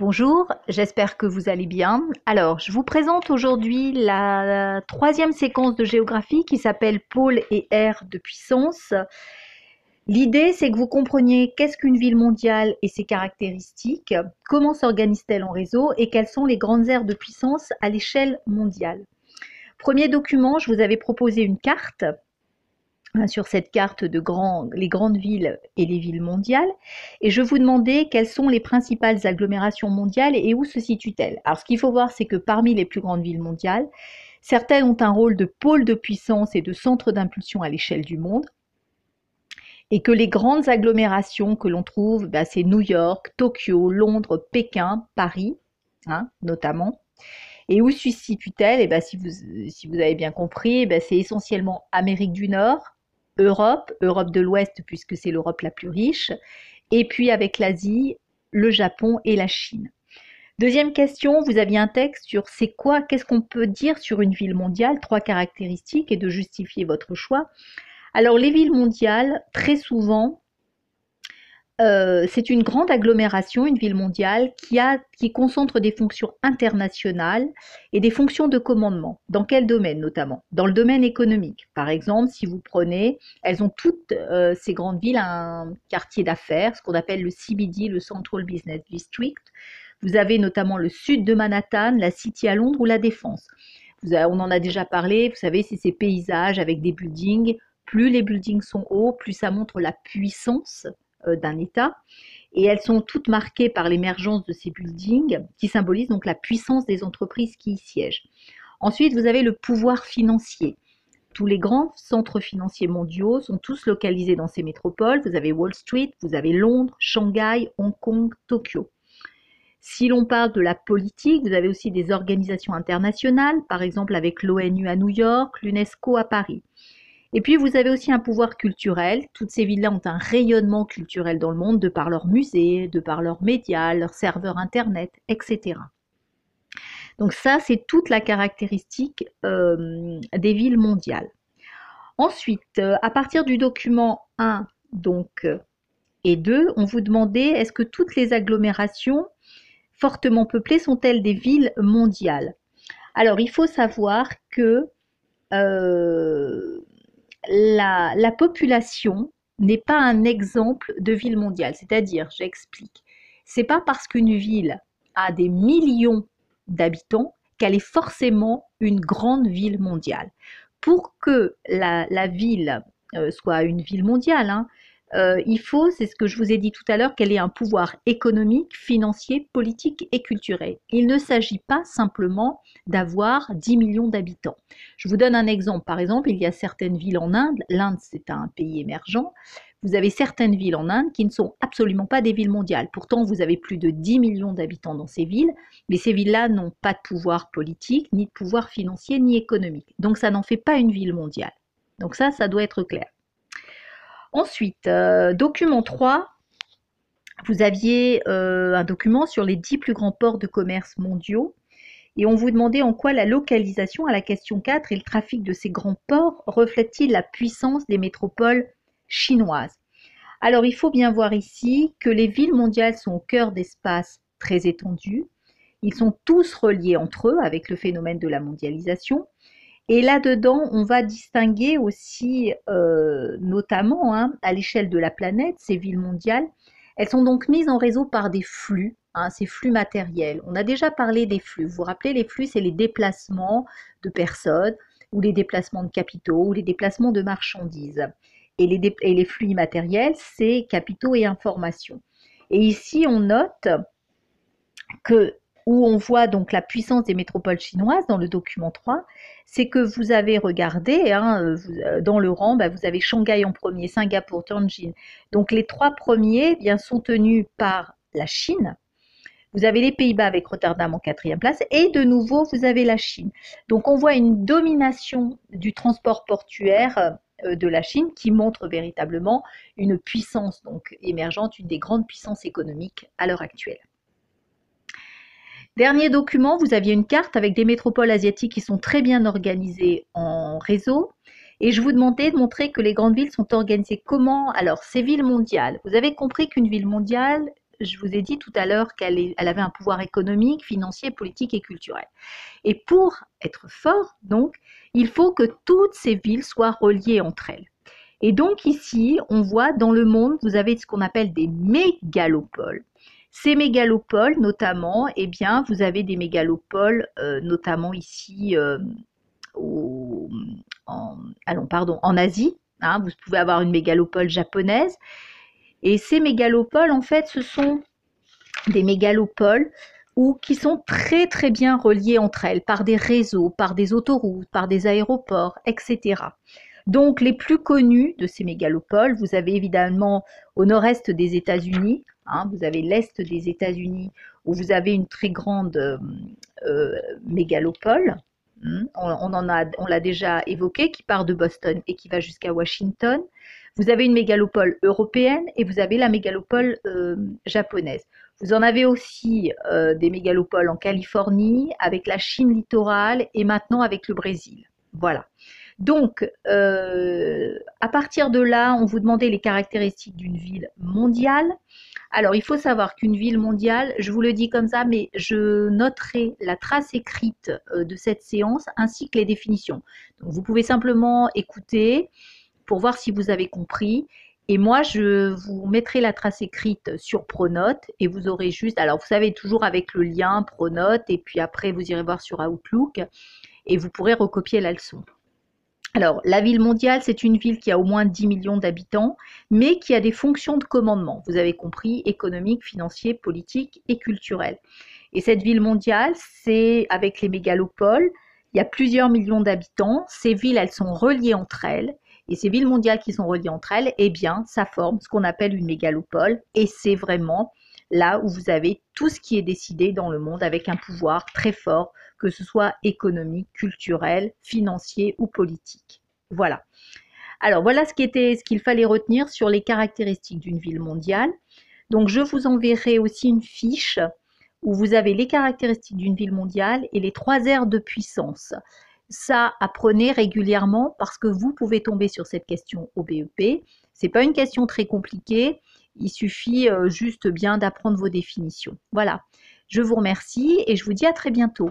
Bonjour, j'espère que vous allez bien. Alors, je vous présente aujourd'hui la troisième séquence de géographie qui s'appelle pôle et aire de puissance. L'idée, c'est que vous compreniez qu'est-ce qu'une ville mondiale et ses caractéristiques, comment s'organise-t-elle en réseau et quelles sont les grandes aires de puissance à l'échelle mondiale. Premier document, je vous avais proposé une carte sur cette carte de les grandes villes et les villes mondiales. Et je vous demandais quelles sont les principales agglomérations mondiales et où se situent-elles. Alors ce qu'il faut voir, c'est que parmi les plus grandes villes mondiales, certaines ont un rôle de pôle de puissance et de centre d'impulsion à l'échelle du monde. Et que les grandes agglomérations que l'on trouve, bah, c'est New York, Tokyo, Londres, Pékin, Paris, hein, notamment. Et où se situent-elles? Et bah, si, vous, si vous avez bien compris, bah, c'est essentiellement Amérique du Nord, Europe, Europe de l'Ouest puisque c'est l'Europe la plus riche, et puis avec l'Asie, le Japon et la Chine. Deuxième question, vous aviez un texte sur c'est quoi, qu'est-ce qu'on peut dire sur une ville mondiale, trois caractéristiques et de justifier votre choix. Alors les villes mondiales, très souvent, euh, c'est une grande agglomération, une ville mondiale, qui, a, qui concentre des fonctions internationales et des fonctions de commandement. Dans quel domaine notamment? Dans le domaine économique. Par exemple, si vous prenez, elles ont toutes euh, ces grandes villes un quartier d'affaires, ce qu'on appelle le CBD, le Central Business District. Vous avez notamment le sud de Manhattan, la City à Londres ou la Défense. On en a déjà parlé, vous savez, c'est ces paysages avec des buildings. Plus les buildings sont hauts, plus ça montre la puissance d'un État. Et elles sont toutes marquées par l'émergence de ces buildings qui symbolisent donc la puissance des entreprises qui y siègent. Ensuite, vous avez le pouvoir financier. Tous les grands centres financiers mondiaux sont tous localisés dans ces métropoles. Vous avez Wall Street, vous avez Londres, Shanghai, Hong Kong, Tokyo. Si l'on parle de la politique, vous avez aussi des organisations internationales, par exemple avec l'ONU à New York, l'UNESCO à Paris. Et puis vous avez aussi un pouvoir culturel. Toutes ces villes-là ont un rayonnement culturel dans le monde de par leurs musées, de par leurs médias, leurs serveurs internet, etc. Donc ça, c'est toute la caractéristique euh, des villes mondiales. Ensuite, euh, à partir du document 1 donc, et 2, on vous demandait est-ce que toutes les agglomérations fortement peuplées sont-elles des villes mondiales? Alors, il faut savoir que la, population n'est pas un exemple de ville mondiale. C'est-à-dire, j'explique, c'est pas parce qu'une ville a des millions d'habitants qu'elle est forcément une grande ville mondiale. Pour que la, ville euh, soit une ville mondiale, hein, euh, il faut, c'est ce que je vous ai dit tout à l'heure, qu'elle ait un pouvoir économique, financier, politique et culturel. Il ne s'agit pas simplement d'avoir 10 millions d'habitants. Je vous donne un exemple. Par exemple, il y a certaines villes en Inde. L'Inde, c'est un pays émergent. Vous avez certaines villes en Inde qui ne sont absolument pas des villes mondiales. Pourtant, vous avez plus de 10 millions d'habitants dans ces villes, mais ces villes-là n'ont pas de pouvoir politique, ni de pouvoir financier, ni économique. Donc, ça n'en fait pas une ville mondiale. Donc ça, ça doit être clair. Ensuite, euh, document 3, vous aviez euh, un document sur les 10 plus grands ports de commerce mondiaux et on vous demandait en quoi la localisation à la question 4 et le trafic de ces grands ports reflètent-ils la puissance des métropoles chinoises? Alors il faut bien voir ici que les villes mondiales sont au cœur d'espaces très étendus. Ils sont tous reliés entre eux avec le phénomène de la mondialisation et là-dedans, on va distinguer aussi, euh, notamment hein, à l'échelle de la planète, ces villes mondiales. Elles sont donc mises en réseau par des flux, hein, ces flux matériels. On a déjà parlé des flux. Vous vous rappelez, les flux, c'est les déplacements de personnes, ou les déplacements de capitaux, ou les déplacements de marchandises. Et les, et les flux immatériels, c'est capitaux et informations. Et ici, on note que où on voit donc la puissance des métropoles chinoises dans le document 3, c'est que vous avez regardé, hein, euh, dans le rang, bah, vous avez Shanghai en premier, Singapour, Tianjin. Donc les trois premiers eh sont tenus par la Chine. Vous avez les Pays-Bas avec Rotterdam en quatrième place et de nouveau vous avez la Chine. Donc on voit une domination du transport portuaire euh, de la Chine qui montre véritablement une puissance donc émergente, une des grandes puissances économiques à l'heure actuelle. Dernier document, vous aviez une carte avec des métropoles asiatiques qui sont très bien organisées en réseau. Et je vous demandais de montrer que les grandes villes sont organisées comment? Alors, ces villes mondiales, vous avez compris qu'une ville mondiale, je vous ai dit tout à l'heure qu'elle avait un pouvoir économique, financier, politique et culturel. Et pour être fort, donc, il faut que toutes ces villes soient reliées entre elles. Et donc ici, on voit dans le monde, vous avez ce qu'on appelle des mégalopoles. Ces mégalopoles, notamment, eh bien, vous avez des mégalopoles, euh, notamment ici, euh, en, allons, pardon, en Asie. Hein, vous pouvez avoir une mégalopole japonaise. Et ces mégalopoles, en fait, ce sont des mégalopoles ou qui sont très très bien reliées entre elles par des réseaux, par des autoroutes, par des aéroports, etc. Donc les plus connus de ces mégalopoles, vous avez évidemment au nord-est des États-Unis, hein, vous avez l'est des États-Unis où vous avez une très grande euh, euh, mégalopole. A, on l'a déjà évoqué, qui part de Boston et qui va jusqu'à Washington. Vous avez une mégalopole européenne et vous avez la mégalopole euh, japonaise. Vous en avez aussi des mégalopoles en Californie, avec la Chine littorale et maintenant avec le Brésil. Voilà. Donc, euh, à partir de là, on vous demandait les caractéristiques d'une ville mondiale. Alors, il faut savoir qu'une ville mondiale, je vous le dis comme ça, mais je noterai la trace écrite euh, de cette séance ainsi que les définitions. Donc, vous pouvez simplement écouter pour voir si vous avez compris. Et moi, je vous mettrai la trace écrite sur Pronote et vous aurez juste, alors vous savez, toujours avec le lien Pronote et puis après, vous irez voir sur Outlook et vous pourrez recopier la leçon. Alors, la ville mondiale, c'est une ville qui a au moins 10 millions d'habitants, mais qui a des fonctions de commandement, vous avez compris, économique, financier, politique et culturel. Et cette ville mondiale, c'est avec les mégalopoles, il y a plusieurs millions d'habitants, ces villes, elles sont reliées entre elles, et ces villes mondiales qui sont reliées entre elles, eh bien, ça forme ce qu'on appelle une mégalopole, et c'est vraiment là où vous avez tout ce qui est décidé dans le monde avec un pouvoir très fort, que ce soit économique, culturel, financier ou politique. Voilà. Alors voilà ce ce qu'il fallait retenir sur les caractéristiques d'une ville mondiale. Donc je vous enverrai aussi une fiche où vous avez les caractéristiques d'une ville mondiale et les trois aires de puissance. Ça, apprenez régulièrement parce que vous pouvez tomber sur cette question au BEP. C'est pas une question très compliquée. Il suffit euh, juste bien d'apprendre vos définitions. Voilà. Je vous remercie et je vous dis à très bientôt.